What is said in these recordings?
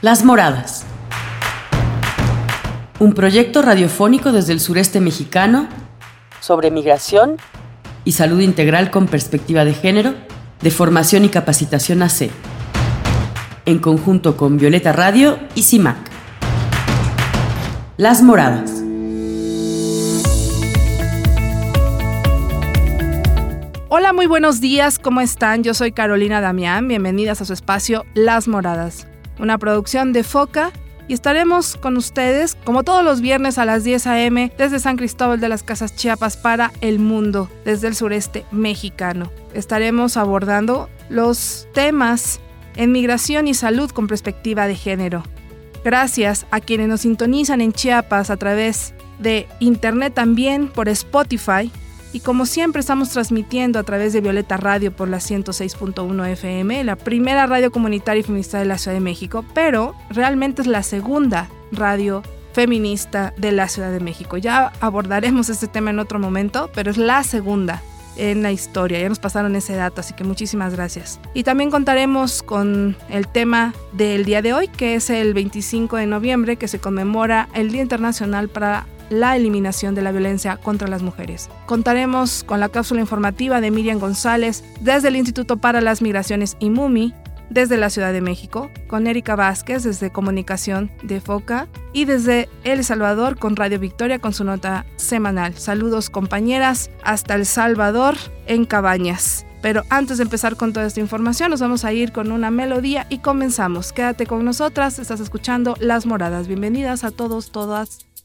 Las Moradas. Un proyecto radiofónico desde el sureste mexicano sobre migración y salud integral con perspectiva de género, de formación y capacitación AC, en conjunto con Violeta Radio y CIMAC. Las Moradas. Hola, muy buenos días, ¿cómo están? Yo soy Carolina Damián, bienvenidas a su espacio Las Moradas, una producción de Foca y estaremos con ustedes como todos los viernes a las 10 a.m. desde San Cristóbal de las Casas Chiapas para el mundo, desde el sureste mexicano. Estaremos abordando los temas en migración y salud con perspectiva de género. Gracias a quienes nos sintonizan en Chiapas a través de internet también por Spotify y como siempre estamos transmitiendo a través de Violeta Radio por la 106.1 FM, la primera radio comunitaria y feminista de la Ciudad de México, pero realmente es la segunda radio feminista de la Ciudad de México. Ya abordaremos este tema en otro momento, pero es la segunda en la historia. Ya nos pasaron ese dato, así que muchísimas gracias. Y también contaremos con el tema del día de hoy, que es el 25 de noviembre, que se conmemora el Día Internacional para la eliminación de la violencia contra las mujeres. Contaremos con la cápsula informativa de Miriam González desde el Instituto para las Migraciones IMUMI, desde la Ciudad de México, con Erika Vázquez desde Comunicación de Foca y desde El Salvador con Radio Victoria con su nota semanal. Saludos compañeras hasta El Salvador en Cabañas. Pero antes de empezar con toda esta información, nos vamos a ir con una melodía y comenzamos. Quédate con nosotras, estás escuchando Las Moradas. Bienvenidas a todos, todas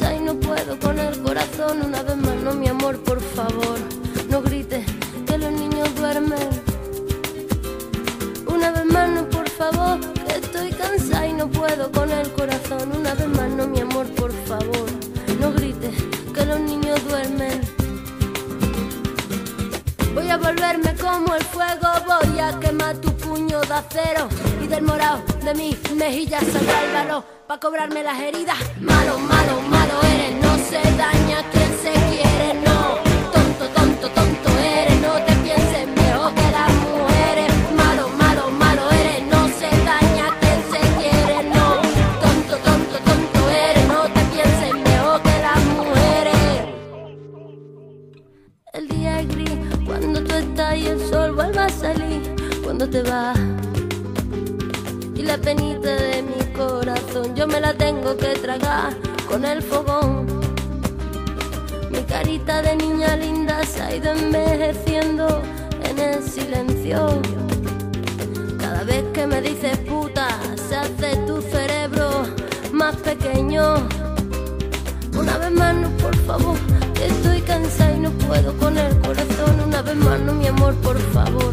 y no puedo con el corazón. Una vez más, no, mi amor, por favor, no grites que los niños duermen. Una vez más, no, por favor, que estoy cansada y no puedo con el corazón. Una vez más, no, mi amor, por favor, no grites que los niños duermen. Voy a volverme como el fuego, voy a quemar tu puño de acero y del morado de mi mejilla saldrá el valor pa' cobrarme las heridas. Malo, malo, malo eres, no se daña quien se quiere, con el fogón. Mi carita de niña linda se ha ido envejeciendo en el silencio. Cada vez que me dices puta, se hace tu cerebro más pequeño. Una vez más, no, por favor, estoy cansada y no puedo con el corazón. Una vez más, no, mi amor, por favor,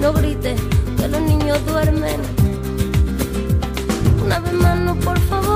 no grites que los niños duermen una vez más no, por favor,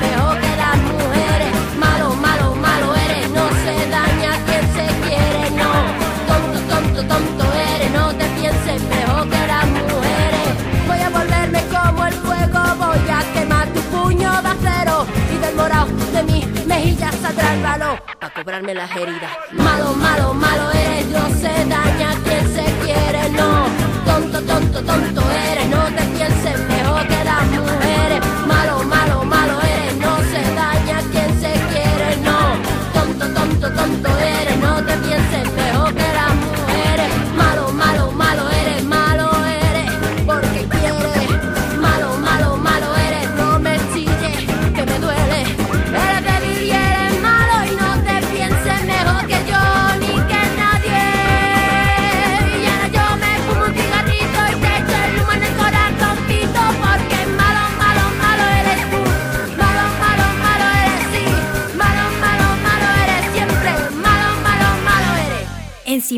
las heridas. Malo, malo, malo eres, no se daña quien se quiere, no. Tonto, tonto, tonto eres, no te pienses mejor que las mujeres.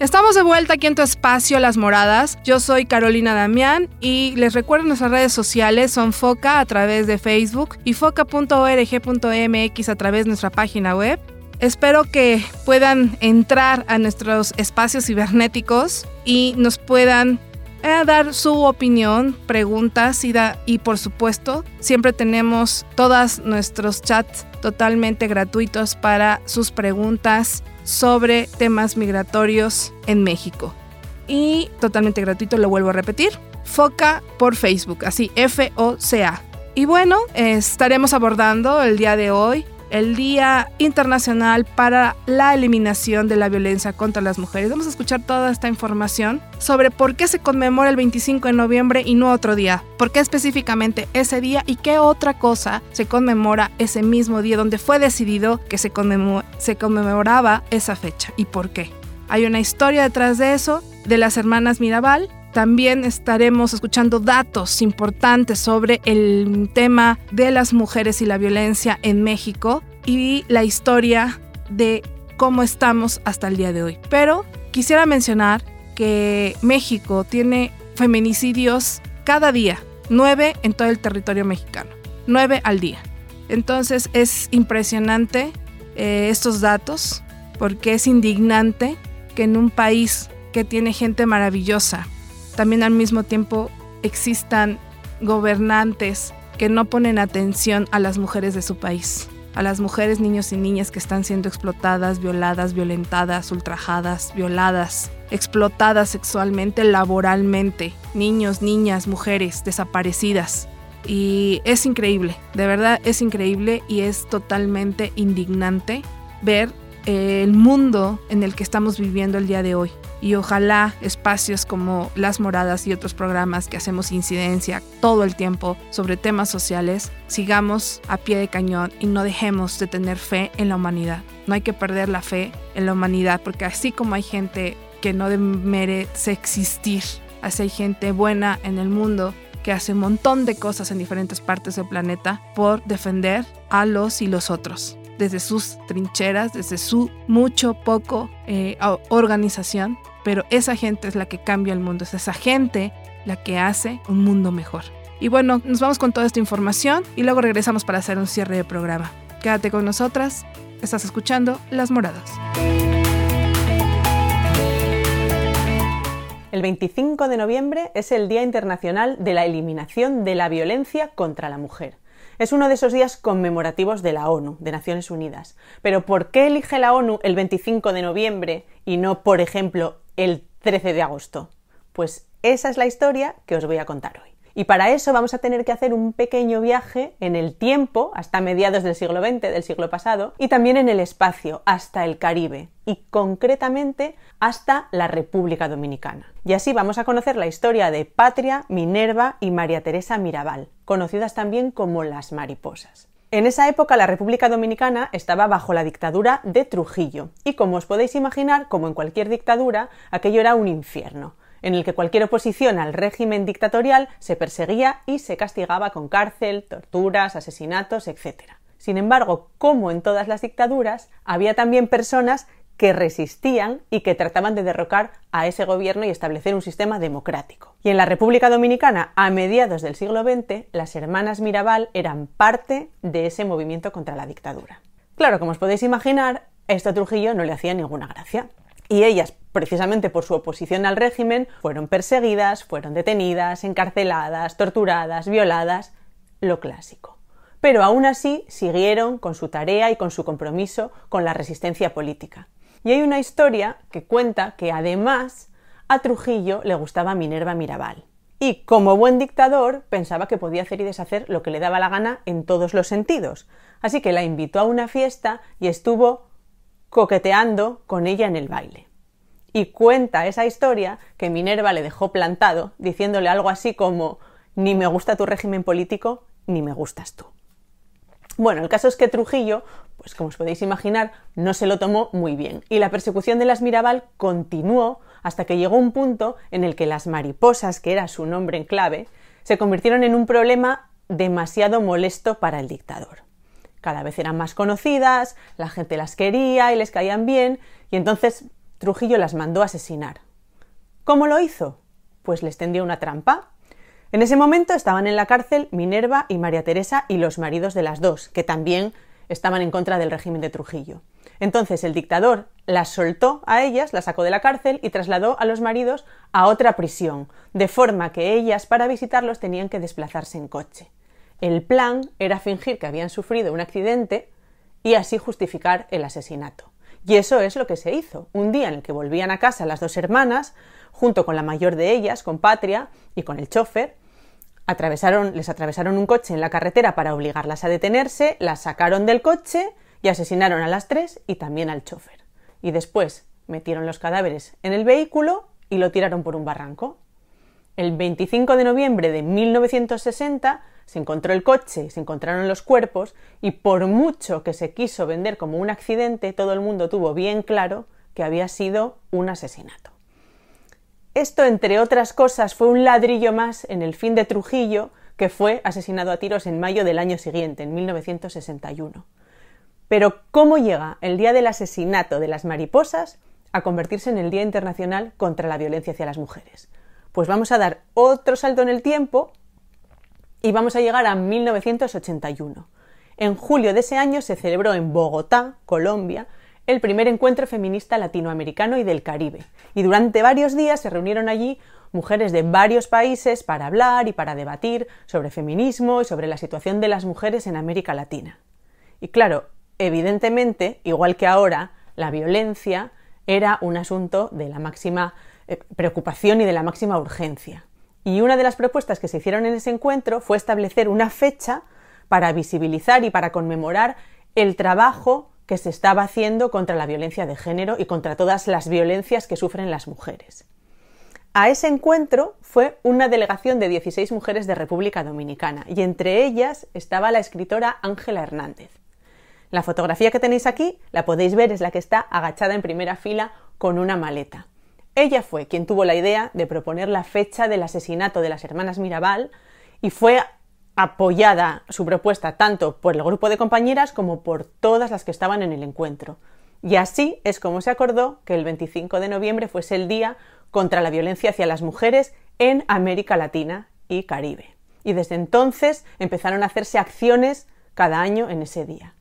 Estamos de vuelta aquí en tu espacio Las Moradas. Yo soy Carolina Damián y les recuerdo nuestras redes sociales son Foca a través de Facebook y foca.org.mx a través de nuestra página web. Espero que puedan entrar a nuestros espacios cibernéticos y nos puedan eh, dar su opinión, preguntas y, y por supuesto siempre tenemos todos nuestros chats totalmente gratuitos para sus preguntas sobre temas migratorios en México. Y totalmente gratuito, lo vuelvo a repetir. Foca por Facebook, así F-O-C-A. Y bueno, estaremos abordando el día de hoy el Día Internacional para la Eliminación de la Violencia contra las Mujeres. Vamos a escuchar toda esta información sobre por qué se conmemora el 25 de noviembre y no otro día, por qué específicamente ese día y qué otra cosa se conmemora ese mismo día donde fue decidido que se, se conmemoraba esa fecha y por qué. Hay una historia detrás de eso de las hermanas Mirabal también estaremos escuchando datos importantes sobre el tema de las mujeres y la violencia en México y la historia de cómo estamos hasta el día de hoy. Pero quisiera mencionar que México tiene feminicidios cada día, nueve en todo el territorio mexicano, nueve al día. Entonces es impresionante eh, estos datos porque es indignante que en un país que tiene gente maravillosa, también al mismo tiempo existan gobernantes que no ponen atención a las mujeres de su país, a las mujeres, niños y niñas que están siendo explotadas, violadas, violentadas, ultrajadas, violadas, explotadas sexualmente, laboralmente, niños, niñas, mujeres desaparecidas. Y es increíble, de verdad es increíble y es totalmente indignante ver el mundo en el que estamos viviendo el día de hoy y ojalá espacios como Las Moradas y otros programas que hacemos incidencia todo el tiempo sobre temas sociales, sigamos a pie de cañón y no dejemos de tener fe en la humanidad. No hay que perder la fe en la humanidad porque así como hay gente que no merece existir, así hay gente buena en el mundo que hace un montón de cosas en diferentes partes del planeta por defender a los y los otros desde sus trincheras, desde su mucho, poco eh, organización, pero esa gente es la que cambia el mundo, es esa gente la que hace un mundo mejor. Y bueno, nos vamos con toda esta información y luego regresamos para hacer un cierre de programa. Quédate con nosotras, estás escuchando Las Moradas. El 25 de noviembre es el Día Internacional de la Eliminación de la Violencia contra la Mujer. Es uno de esos días conmemorativos de la ONU, de Naciones Unidas. Pero ¿por qué elige la ONU el 25 de noviembre y no, por ejemplo, el 13 de agosto? Pues esa es la historia que os voy a contar hoy. Y para eso vamos a tener que hacer un pequeño viaje en el tiempo, hasta mediados del siglo XX, del siglo pasado, y también en el espacio, hasta el Caribe, y concretamente hasta la República Dominicana. Y así vamos a conocer la historia de Patria, Minerva y María Teresa Mirabal, conocidas también como las mariposas. En esa época la República Dominicana estaba bajo la dictadura de Trujillo, y como os podéis imaginar, como en cualquier dictadura, aquello era un infierno en el que cualquier oposición al régimen dictatorial se perseguía y se castigaba con cárcel, torturas, asesinatos, etc. Sin embargo, como en todas las dictaduras, había también personas que resistían y que trataban de derrocar a ese gobierno y establecer un sistema democrático. Y en la República Dominicana, a mediados del siglo XX, las hermanas Mirabal eran parte de ese movimiento contra la dictadura. Claro, como os podéis imaginar, esto a Trujillo no le hacía ninguna gracia. Y ellas, precisamente por su oposición al régimen, fueron perseguidas, fueron detenidas, encarceladas, torturadas, violadas, lo clásico. Pero aún así siguieron con su tarea y con su compromiso con la resistencia política. Y hay una historia que cuenta que además a Trujillo le gustaba Minerva Mirabal. Y como buen dictador pensaba que podía hacer y deshacer lo que le daba la gana en todos los sentidos. Así que la invitó a una fiesta y estuvo coqueteando con ella en el baile. Y cuenta esa historia que Minerva le dejó plantado, diciéndole algo así como ni me gusta tu régimen político, ni me gustas tú. Bueno, el caso es que Trujillo, pues como os podéis imaginar, no se lo tomó muy bien y la persecución de las Mirabal continuó hasta que llegó un punto en el que las mariposas, que era su nombre en clave, se convirtieron en un problema demasiado molesto para el dictador. Cada vez eran más conocidas, la gente las quería y les caían bien, y entonces Trujillo las mandó a asesinar. ¿Cómo lo hizo? Pues les tendió una trampa en ese momento estaban en la cárcel Minerva y María Teresa y los maridos de las dos, que también estaban en contra del régimen de Trujillo. Entonces el dictador las soltó a ellas, las sacó de la cárcel y trasladó a los maridos a otra prisión, de forma que ellas para visitarlos tenían que desplazarse en coche. El plan era fingir que habían sufrido un accidente y así justificar el asesinato. Y eso es lo que se hizo. Un día en el que volvían a casa las dos hermanas, junto con la mayor de ellas, con Patria y con el chofer, atravesaron, les atravesaron un coche en la carretera para obligarlas a detenerse, las sacaron del coche y asesinaron a las tres y también al chofer. Y después metieron los cadáveres en el vehículo y lo tiraron por un barranco. El 25 de noviembre de 1960 se encontró el coche, se encontraron los cuerpos y por mucho que se quiso vender como un accidente, todo el mundo tuvo bien claro que había sido un asesinato. Esto, entre otras cosas, fue un ladrillo más en el fin de Trujillo, que fue asesinado a tiros en mayo del año siguiente, en 1961. Pero, ¿cómo llega el día del asesinato de las mariposas a convertirse en el Día Internacional contra la Violencia hacia las Mujeres? Pues vamos a dar otro salto en el tiempo y vamos a llegar a 1981. En julio de ese año se celebró en Bogotá, Colombia, el primer encuentro feminista latinoamericano y del Caribe, y durante varios días se reunieron allí mujeres de varios países para hablar y para debatir sobre feminismo y sobre la situación de las mujeres en América Latina. Y claro, evidentemente, igual que ahora, la violencia era un asunto de la máxima eh, preocupación y de la máxima urgencia. Y una de las propuestas que se hicieron en ese encuentro fue establecer una fecha para visibilizar y para conmemorar el trabajo que se estaba haciendo contra la violencia de género y contra todas las violencias que sufren las mujeres. A ese encuentro fue una delegación de 16 mujeres de República Dominicana y entre ellas estaba la escritora Ángela Hernández. La fotografía que tenéis aquí, la podéis ver, es la que está agachada en primera fila con una maleta. Ella fue quien tuvo la idea de proponer la fecha del asesinato de las hermanas Mirabal y fue apoyada su propuesta tanto por el grupo de compañeras como por todas las que estaban en el encuentro. Y así es como se acordó que el 25 de noviembre fuese el Día contra la Violencia hacia las Mujeres en América Latina y Caribe. Y desde entonces empezaron a hacerse acciones cada año en ese día.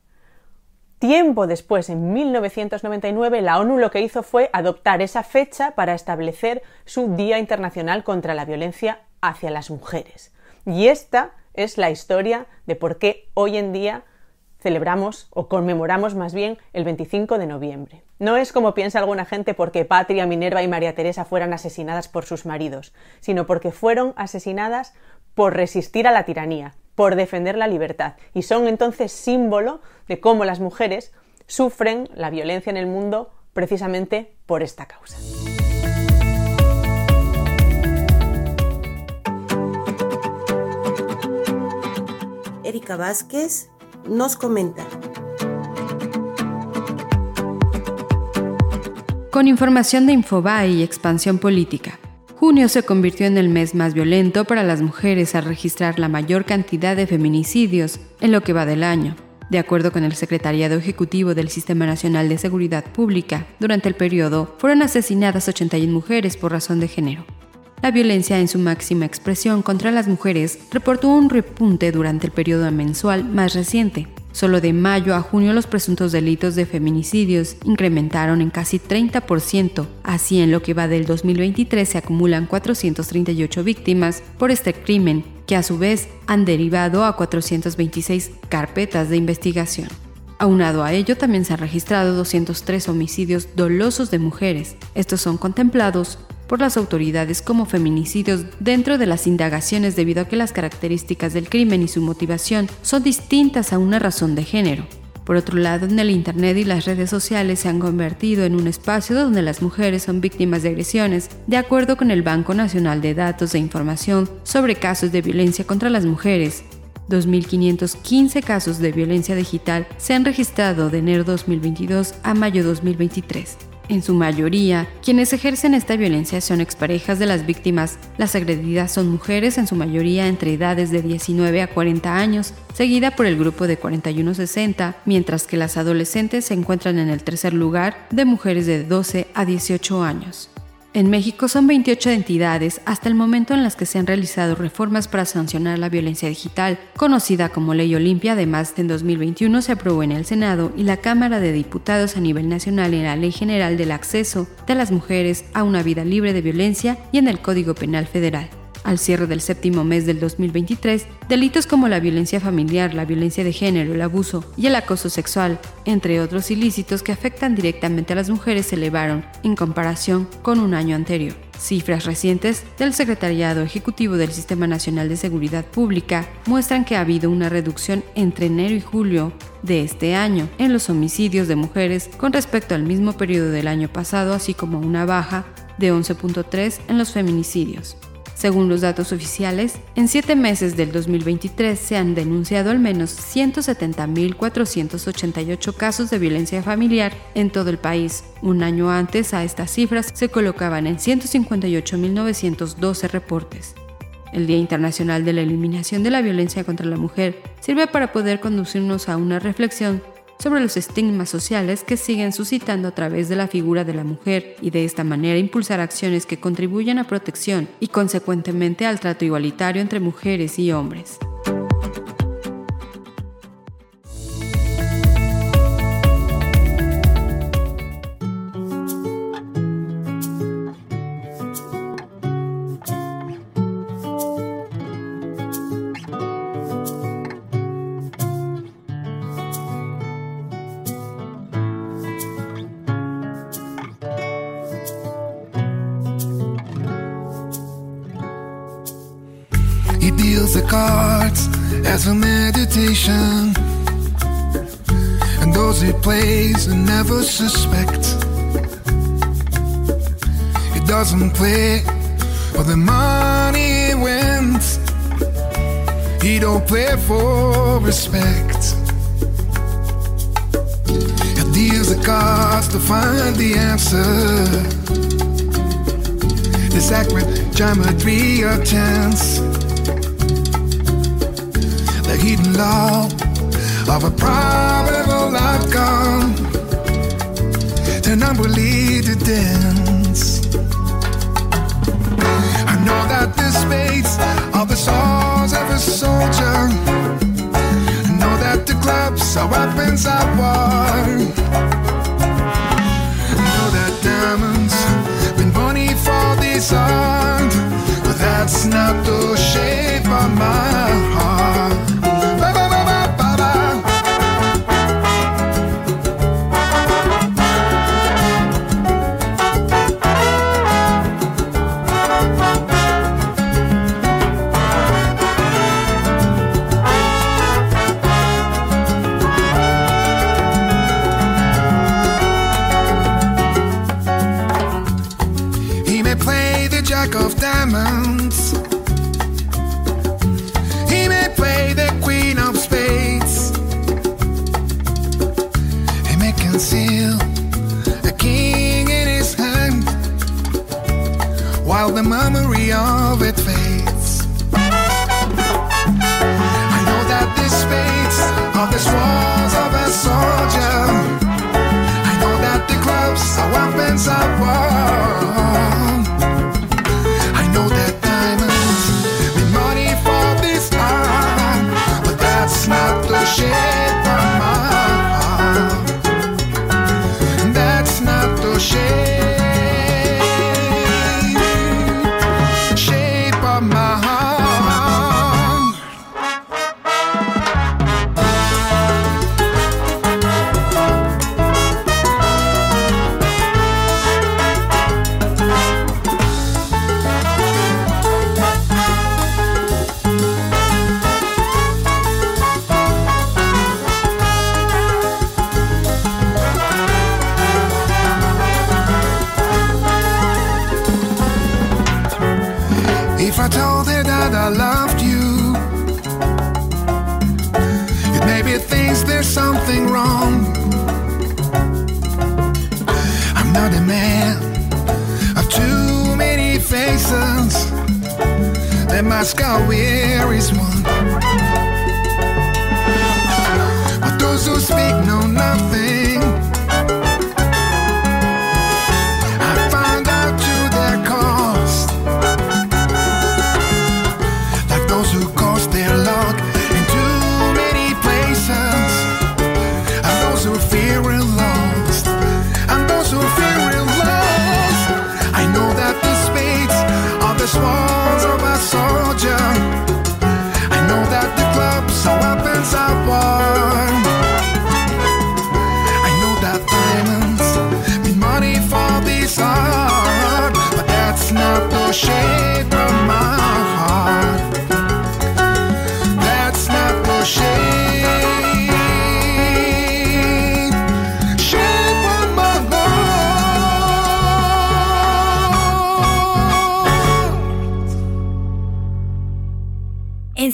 Tiempo después, en 1999, la ONU lo que hizo fue adoptar esa fecha para establecer su Día Internacional contra la Violencia hacia las Mujeres. Y esta es la historia de por qué hoy en día celebramos o conmemoramos más bien el 25 de noviembre. No es como piensa alguna gente porque Patria, Minerva y María Teresa fueran asesinadas por sus maridos, sino porque fueron asesinadas por resistir a la tiranía, por defender la libertad, y son entonces símbolo de cómo las mujeres sufren la violencia en el mundo precisamente por esta causa. Erika Vázquez nos comenta. Con información de Infobae y Expansión Política. Junio se convirtió en el mes más violento para las mujeres al registrar la mayor cantidad de feminicidios en lo que va del año. De acuerdo con el Secretariado Ejecutivo del Sistema Nacional de Seguridad Pública, durante el periodo fueron asesinadas 81 mujeres por razón de género, la violencia en su máxima expresión contra las mujeres reportó un repunte durante el periodo mensual más reciente. Solo de mayo a junio los presuntos delitos de feminicidios incrementaron en casi 30%, así en lo que va del 2023 se acumulan 438 víctimas por este crimen, que a su vez han derivado a 426 carpetas de investigación. Aunado a ello, también se han registrado 203 homicidios dolosos de mujeres. Estos son contemplados por las autoridades como feminicidios dentro de las indagaciones debido a que las características del crimen y su motivación son distintas a una razón de género. Por otro lado, en el Internet y las redes sociales se han convertido en un espacio donde las mujeres son víctimas de agresiones, de acuerdo con el Banco Nacional de Datos de Información sobre casos de violencia contra las mujeres. 2.515 casos de violencia digital se han registrado de enero 2022 a mayo 2023. En su mayoría, quienes ejercen esta violencia son exparejas de las víctimas. Las agredidas son mujeres, en su mayoría entre edades de 19 a 40 años, seguida por el grupo de 41 a 60, mientras que las adolescentes se encuentran en el tercer lugar de mujeres de 12 a 18 años. En México son 28 entidades hasta el momento en las que se han realizado reformas para sancionar la violencia digital, conocida como Ley Olimpia. Además, en 2021 se aprobó en el Senado y la Cámara de Diputados a nivel nacional en la Ley General del Acceso de las Mujeres a una vida libre de violencia y en el Código Penal Federal al cierre del séptimo mes del 2023, delitos como la violencia familiar, la violencia de género, el abuso y el acoso sexual, entre otros ilícitos que afectan directamente a las mujeres, se elevaron en comparación con un año anterior. Cifras recientes del Secretariado Ejecutivo del Sistema Nacional de Seguridad Pública muestran que ha habido una reducción entre enero y julio de este año en los homicidios de mujeres con respecto al mismo periodo del año pasado, así como una baja de 11.3 en los feminicidios. Según los datos oficiales, en siete meses del 2023 se han denunciado al menos 170.488 casos de violencia familiar en todo el país. Un año antes a estas cifras se colocaban en 158.912 reportes. El Día Internacional de la Eliminación de la Violencia contra la Mujer sirve para poder conducirnos a una reflexión sobre los estigmas sociales que siguen suscitando a través de la figura de la mujer y de esta manera impulsar acciones que contribuyan a protección y consecuentemente al trato igualitario entre mujeres y hombres. Suspect. He doesn't play for the money wins. He don't play for respect. He deals the cards to find the answer. The sacred geometry of chance hidden law of a probable outcome. I will lead the dance. I know that the spades are the souls of a soldier. I know that the clubs are weapons of war. I know that diamonds been money for this art, but that's not the shape of my heart.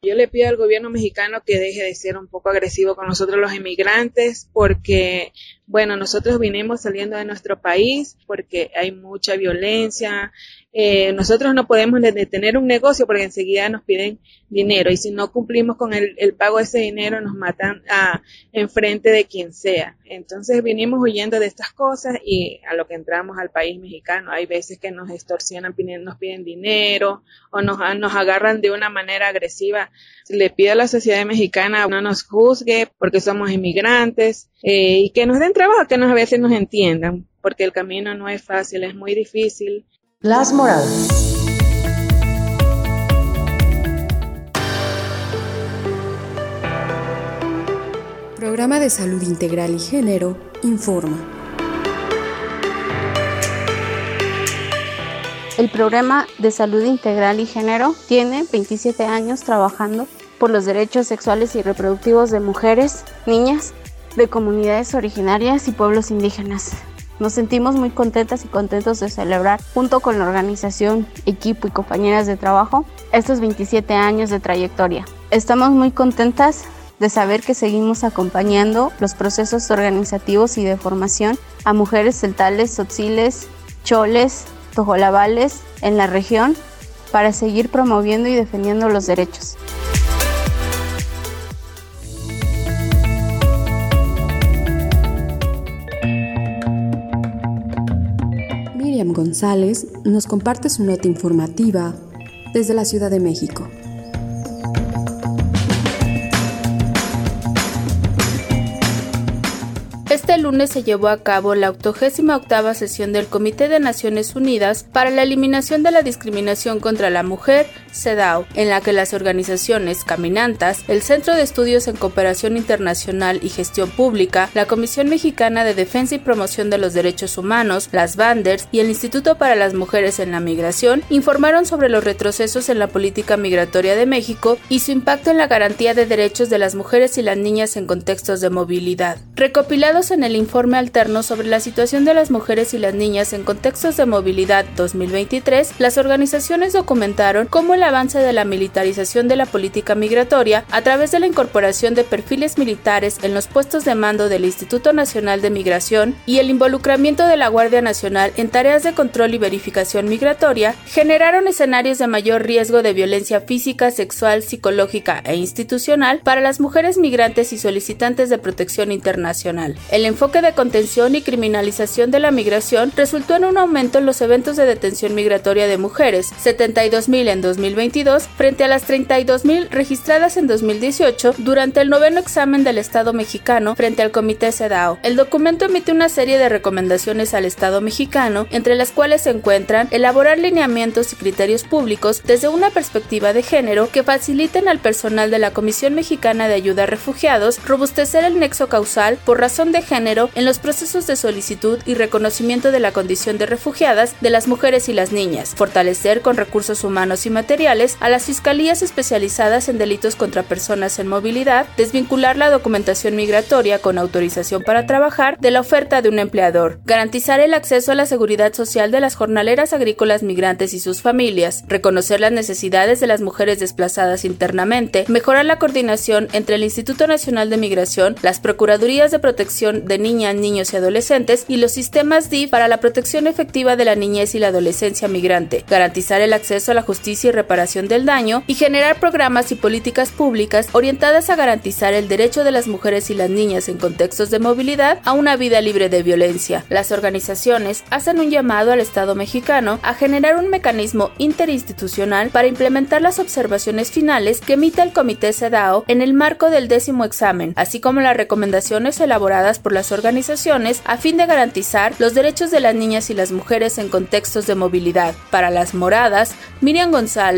Yo le pido al gobierno mexicano que deje de ser un poco agresivo con nosotros los inmigrantes porque, bueno, nosotros vinimos saliendo de nuestro país porque hay mucha violencia. Eh, nosotros no podemos de- detener un negocio porque enseguida nos piden dinero y si no cumplimos con el, el pago de ese dinero nos matan a, enfrente de quien sea. Entonces vinimos huyendo de estas cosas y a lo que entramos al país mexicano hay veces que nos extorsionan, piden- nos piden dinero o nos, nos agarran de una manera agresiva. Le pido a la sociedad mexicana no nos juzgue porque somos inmigrantes eh, y que nos den trabajo, que nos, a veces nos entiendan, porque el camino no es fácil, es muy difícil. Las moradas. Programa de Salud Integral y Género informa. El programa de salud integral y género tiene 27 años trabajando por los derechos sexuales y reproductivos de mujeres, niñas, de comunidades originarias y pueblos indígenas. Nos sentimos muy contentas y contentos de celebrar, junto con la organización, equipo y compañeras de trabajo, estos 27 años de trayectoria. Estamos muy contentas de saber que seguimos acompañando los procesos organizativos y de formación a mujeres celtales, tzotziles, choles, tojolabales en la región para seguir promoviendo y defendiendo los derechos. González nos comparte su nota informativa desde la Ciudad de México. Este lunes se llevó a cabo la 88 sesión del Comité de Naciones Unidas para la Eliminación de la Discriminación contra la Mujer, CEDAW, en la que las organizaciones Caminantas, el Centro de Estudios en Cooperación Internacional y Gestión Pública, la Comisión Mexicana de Defensa y Promoción de los Derechos Humanos, las Banders y el Instituto para las Mujeres en la Migración informaron sobre los retrocesos en la política migratoria de México y su impacto en la garantía de derechos de las mujeres y las niñas en contextos de movilidad. Recopilados en el informe alterno sobre la situación de las mujeres y las niñas en contextos de movilidad 2023, las organizaciones documentaron cómo el avance de la militarización de la política migratoria a través de la incorporación de perfiles militares en los puestos de mando del Instituto Nacional de Migración y el involucramiento de la Guardia Nacional en tareas de control y verificación migratoria, generaron escenarios de mayor riesgo de violencia física, sexual, psicológica e institucional para las mujeres migrantes y solicitantes de protección internacional. El enfoque de contención y criminalización de la migración resultó en un aumento en los eventos de detención migratoria de mujeres, 72.000 en 2022 frente a las 32.000 registradas en 2018 durante el noveno examen del Estado mexicano frente al Comité CEDAW. El documento emite una serie de recomendaciones al Estado mexicano, entre las cuales se encuentran elaborar lineamientos y criterios públicos desde una perspectiva de género que faciliten al personal de la Comisión Mexicana de Ayuda a Refugiados robustecer el nexo causal por razón de género en los procesos de solicitud y reconocimiento de la condición de refugiadas de las mujeres y las niñas, fortalecer con recursos humanos y materiales a las fiscalías especializadas en delitos contra personas en movilidad, desvincular la documentación migratoria con autorización para trabajar de la oferta de un empleador, garantizar el acceso a la seguridad social de las jornaleras agrícolas migrantes y sus familias, reconocer las necesidades de las mujeres desplazadas internamente, mejorar la coordinación entre el Instituto Nacional de Migración, las Procuradurías de Protección de Niñas, Niños y Adolescentes y los sistemas DIF para la protección efectiva de la niñez y la adolescencia migrante, garantizar el acceso a la justicia y reparación del daño y generar programas y políticas públicas orientadas a garantizar el derecho de las mujeres y las niñas en contextos de movilidad a una vida libre de violencia. Las organizaciones hacen un llamado al Estado mexicano a generar un mecanismo interinstitucional para implementar las observaciones finales que emita el Comité CEDAO en el marco del décimo examen, así como las recomendaciones elaboradas por las organizaciones a fin de garantizar los derechos de las niñas y las mujeres en contextos de movilidad. Para las moradas, Miriam González,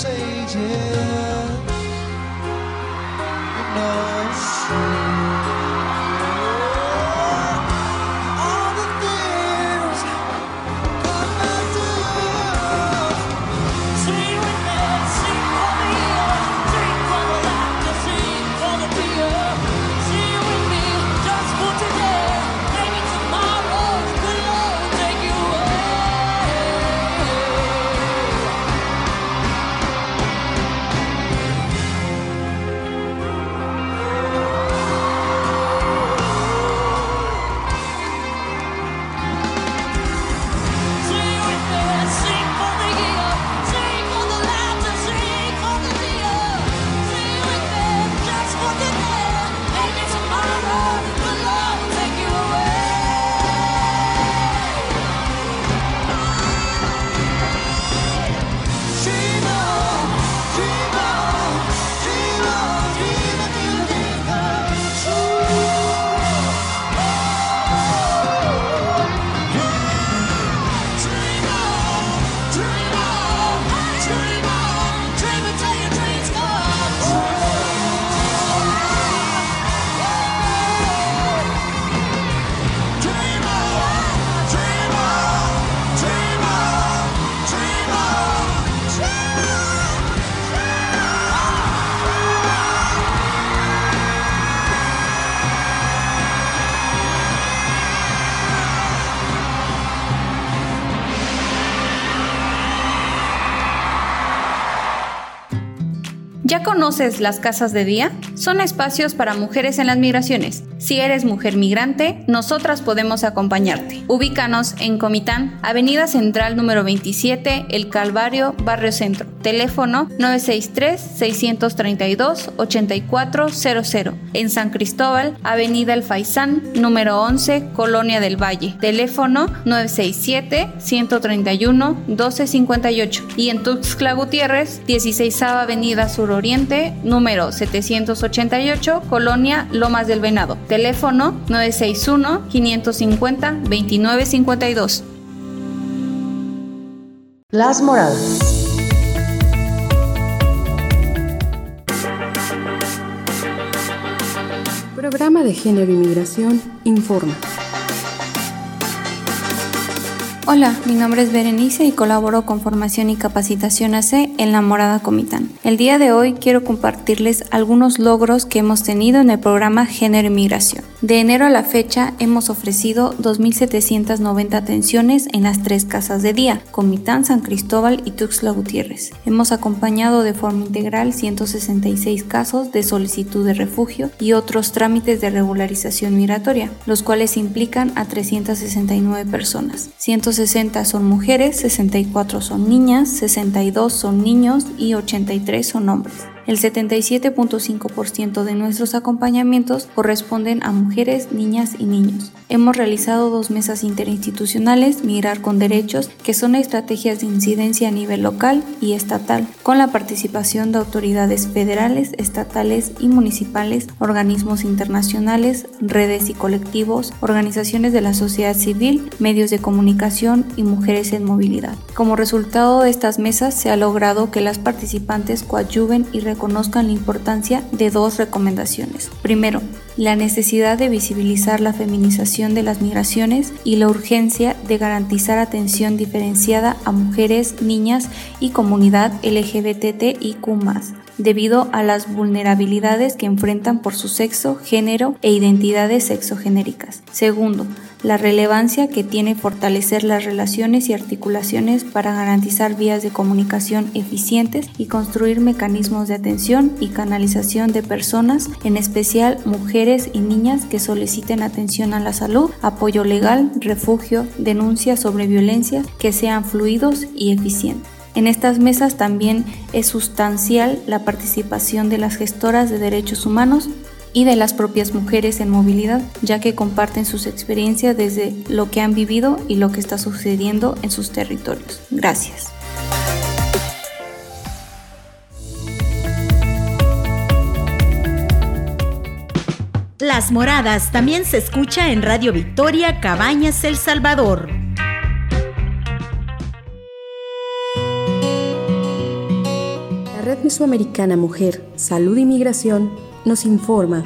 say yes. You know. Conoces las casas de día? Son espacios para mujeres en las migraciones. Si eres mujer migrante, nosotras podemos acompañarte. Ubícanos en Comitán, Avenida Central número 27, El Calvario, Barrio Centro. Teléfono 963-632-8400. En San Cristóbal, Avenida El Faisán, número 11, Colonia del Valle. Teléfono 967-131-1258. Y en Tuxtla Gutiérrez, 16 Avenida Sur Oriente, número 788, Colonia Lomas del Venado. Teléfono 961-550-2952. Las Moradas. Programa de Género y Migración informa. Hola, mi nombre es Berenice y colaboro con Formación y Capacitación AC en La Morada Comitán. El día de hoy quiero compartirles algunos logros que hemos tenido en el programa Género y Migración. De enero a la fecha hemos ofrecido 2.790 atenciones en las tres casas de día, Comitán, San Cristóbal y Tuxtla Gutiérrez. Hemos acompañado de forma integral 166 casos de solicitud de refugio y otros trámites de regularización migratoria, los cuales implican a 369 personas. 160 son mujeres, 64 son niñas, 62 son niños y 83 son hombres. El 77.5% de nuestros acompañamientos corresponden a mujeres, niñas y niños. Hemos realizado dos mesas interinstitucionales, Migrar con Derechos, que son estrategias de incidencia a nivel local y estatal, con la participación de autoridades federales, estatales y municipales, organismos internacionales, redes y colectivos, organizaciones de la sociedad civil, medios de comunicación y mujeres en movilidad. Como resultado de estas mesas se ha logrado que las participantes coadyuven y reconozcan la importancia de dos recomendaciones. Primero, la necesidad de visibilizar la feminización de las migraciones y la urgencia de garantizar atención diferenciada a mujeres, niñas y comunidad LGBTIQ debido a las vulnerabilidades que enfrentan por su sexo, género e identidades sexogenéricas. Segundo, la relevancia que tiene fortalecer las relaciones y articulaciones para garantizar vías de comunicación eficientes y construir mecanismos de atención y canalización de personas, en especial mujeres y niñas que soliciten atención a la salud, apoyo legal, refugio, denuncias sobre violencia que sean fluidos y eficientes. En estas mesas también es sustancial la participación de las gestoras de derechos humanos y de las propias mujeres en movilidad, ya que comparten sus experiencias desde lo que han vivido y lo que está sucediendo en sus territorios. Gracias. Las Moradas también se escucha en Radio Victoria Cabañas El Salvador. La Red Mesoamericana Mujer, Salud y Migración nos informa.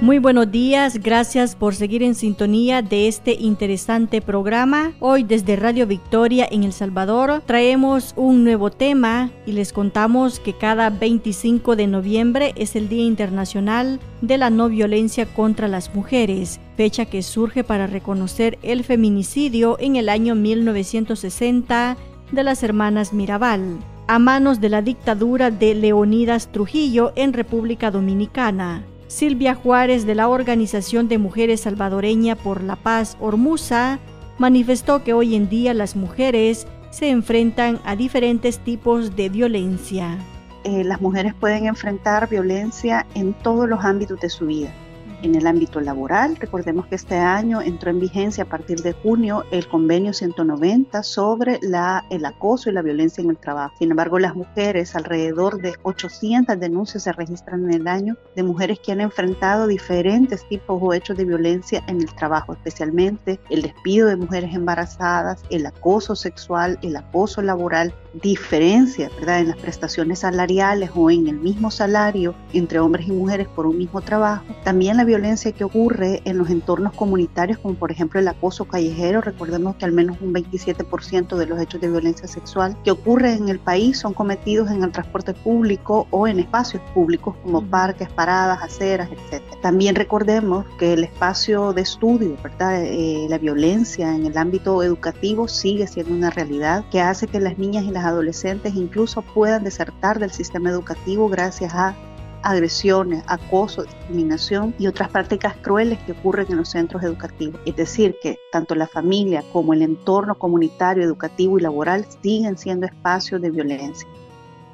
Muy buenos días, gracias por seguir en sintonía de este interesante programa. Hoy desde Radio Victoria en El Salvador traemos un nuevo tema y les contamos que cada 25 de noviembre es el Día Internacional de la No Violencia contra las Mujeres, fecha que surge para reconocer el feminicidio en el año 1960 de las hermanas Mirabal a manos de la dictadura de Leonidas Trujillo en República Dominicana. Silvia Juárez de la Organización de Mujeres Salvadoreña por la Paz Ormuza manifestó que hoy en día las mujeres se enfrentan a diferentes tipos de violencia. Eh, las mujeres pueden enfrentar violencia en todos los ámbitos de su vida en el ámbito laboral. Recordemos que este año entró en vigencia a partir de junio el convenio 190 sobre la, el acoso y la violencia en el trabajo. Sin embargo, las mujeres, alrededor de 800 denuncias se registran en el año de mujeres que han enfrentado diferentes tipos o hechos de violencia en el trabajo, especialmente el despido de mujeres embarazadas, el acoso sexual, el acoso laboral, diferencia ¿verdad? en las prestaciones salariales o en el mismo salario entre hombres y mujeres por un mismo trabajo. También la violencia que ocurre en los entornos comunitarios, como por ejemplo el acoso callejero. Recordemos que al menos un 27% de los hechos de violencia sexual que ocurren en el país son cometidos en el transporte público o en espacios públicos como parques, paradas, aceras, etc. También recordemos que el espacio de estudio, ¿verdad? Eh, la violencia en el ámbito educativo sigue siendo una realidad que hace que las niñas y las adolescentes incluso puedan desertar del sistema educativo gracias a agresiones, acoso, discriminación y otras prácticas crueles que ocurren en los centros educativos. Es decir, que tanto la familia como el entorno comunitario, educativo y laboral siguen siendo espacios de violencia.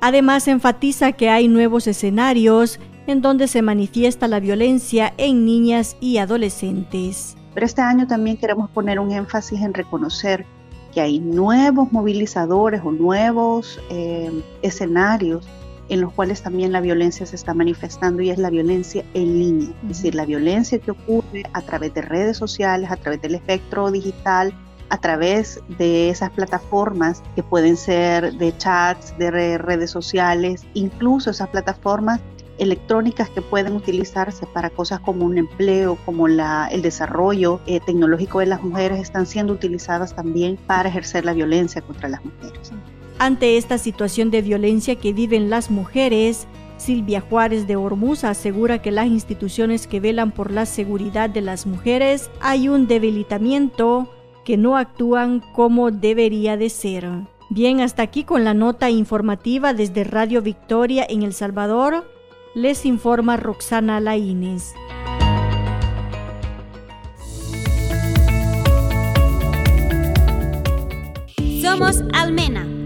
Además, enfatiza que hay nuevos escenarios en donde se manifiesta la violencia en niñas y adolescentes. Pero este año también queremos poner un énfasis en reconocer que hay nuevos movilizadores o nuevos eh, escenarios en los cuales también la violencia se está manifestando y es la violencia en línea, es decir, la violencia que ocurre a través de redes sociales, a través del espectro digital, a través de esas plataformas que pueden ser de chats, de redes sociales, incluso esas plataformas electrónicas que pueden utilizarse para cosas como un empleo, como la, el desarrollo eh, tecnológico de las mujeres, están siendo utilizadas también para ejercer la violencia contra las mujeres. Ante esta situación de violencia que viven las mujeres, Silvia Juárez de Hormuz asegura que las instituciones que velan por la seguridad de las mujeres hay un debilitamiento que no actúan como debería de ser. Bien, hasta aquí con la nota informativa desde Radio Victoria en El Salvador, les informa Roxana Laínez. Somos Almena,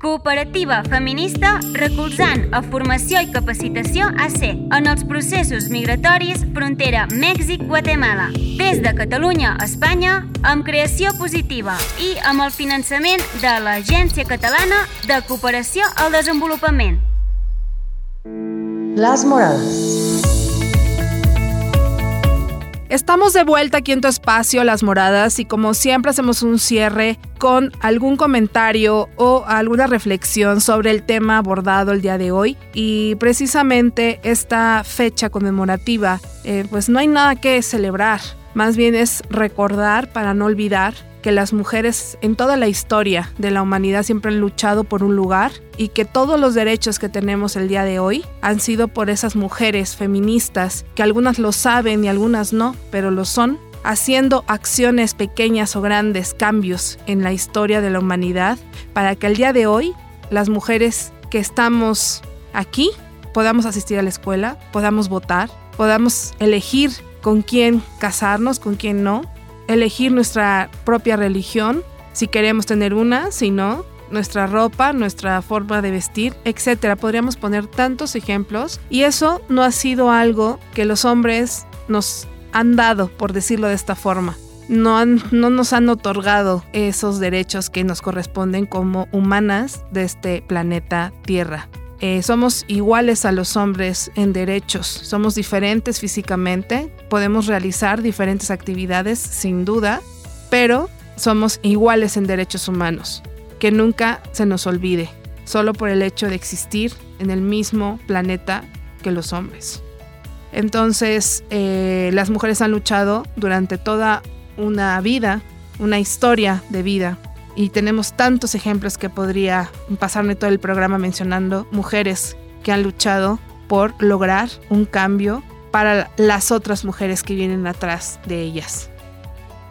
cooperativa feminista recolzant a formació i capacitació AC en els processos migratoris frontera Mèxic-Guatemala. Des de Catalunya a Espanya, amb creació positiva i amb el finançament de l'Agència Catalana de Cooperació al Desenvolupament. Las moradas. Estamos de vuelta aquí en tu espacio, Las Moradas, y como siempre hacemos un cierre con algún comentario o alguna reflexión sobre el tema abordado el día de hoy. Y precisamente esta fecha conmemorativa, eh, pues no hay nada que celebrar, más bien es recordar para no olvidar que las mujeres en toda la historia de la humanidad siempre han luchado por un lugar y que todos los derechos que tenemos el día de hoy han sido por esas mujeres feministas, que algunas lo saben y algunas no, pero lo son, haciendo acciones pequeñas o grandes cambios en la historia de la humanidad para que el día de hoy las mujeres que estamos aquí podamos asistir a la escuela, podamos votar, podamos elegir con quién casarnos, con quién no, elegir nuestra propia religión, si queremos tener una, si no, nuestra ropa, nuestra forma de vestir, etcétera. Podríamos poner tantos ejemplos y eso no ha sido algo que los hombres nos han dado, por decirlo de esta forma. No, han, no nos han otorgado esos derechos que nos corresponden como humanas de este planeta Tierra. Eh, somos iguales a los hombres en derechos, somos diferentes físicamente, podemos realizar diferentes actividades sin duda, pero somos iguales en derechos humanos. Que nunca se nos olvide, solo por el hecho de existir en el mismo planeta que los hombres. Entonces, eh, las mujeres han luchado durante toda una vida, una historia de vida, y tenemos tantos ejemplos que podría pasarme todo el programa mencionando mujeres que han luchado por lograr un cambio para las otras mujeres que vienen atrás de ellas.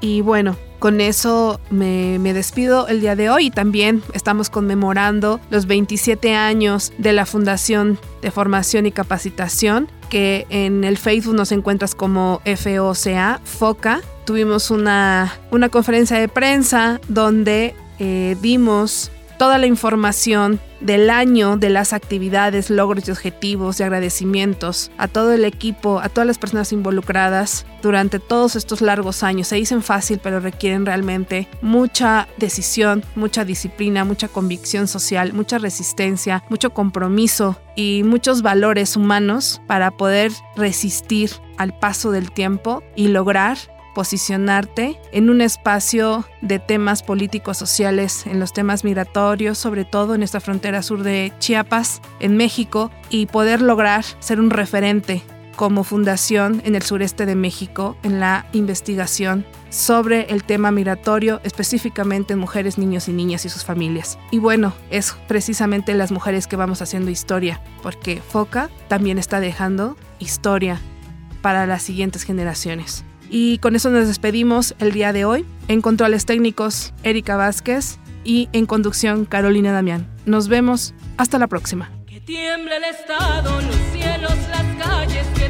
Y bueno, con eso me, me, despido el día de hoy también estamos conmemorando los 27 años de la Fundación de Formación y Capacitación, que en el Facebook nos encuentras como FOCA, FOCA. Tuvimos una, una conferencia de prensa donde eh, dimos toda la información del año, de las actividades, logros y objetivos y agradecimientos a todo el equipo, a todas las personas involucradas durante todos estos largos años. Se dicen fácil, pero requieren realmente mucha decisión, mucha disciplina, mucha convicción social, mucha resistencia, mucho compromiso y muchos valores humanos para poder resistir al paso del tiempo y lograr posicionarte en un espacio de temas políticos sociales, en los temas migratorios, sobre todo en esta frontera sur de Chiapas, en México, y poder lograr ser un referente como fundación en el sureste de México en la investigación sobre el tema migratorio, específicamente en mujeres, niños y niñas y sus familias. Y bueno, es precisamente las mujeres que vamos haciendo historia, porque FOCA también está dejando historia para las siguientes generaciones. Y con eso nos despedimos el día de hoy. En controles técnicos, Erika Vázquez y en conducción, Carolina Damián. Nos vemos. Hasta la próxima. Que el Estado, los cielos, las calles, que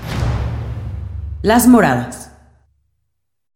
Las Moradas.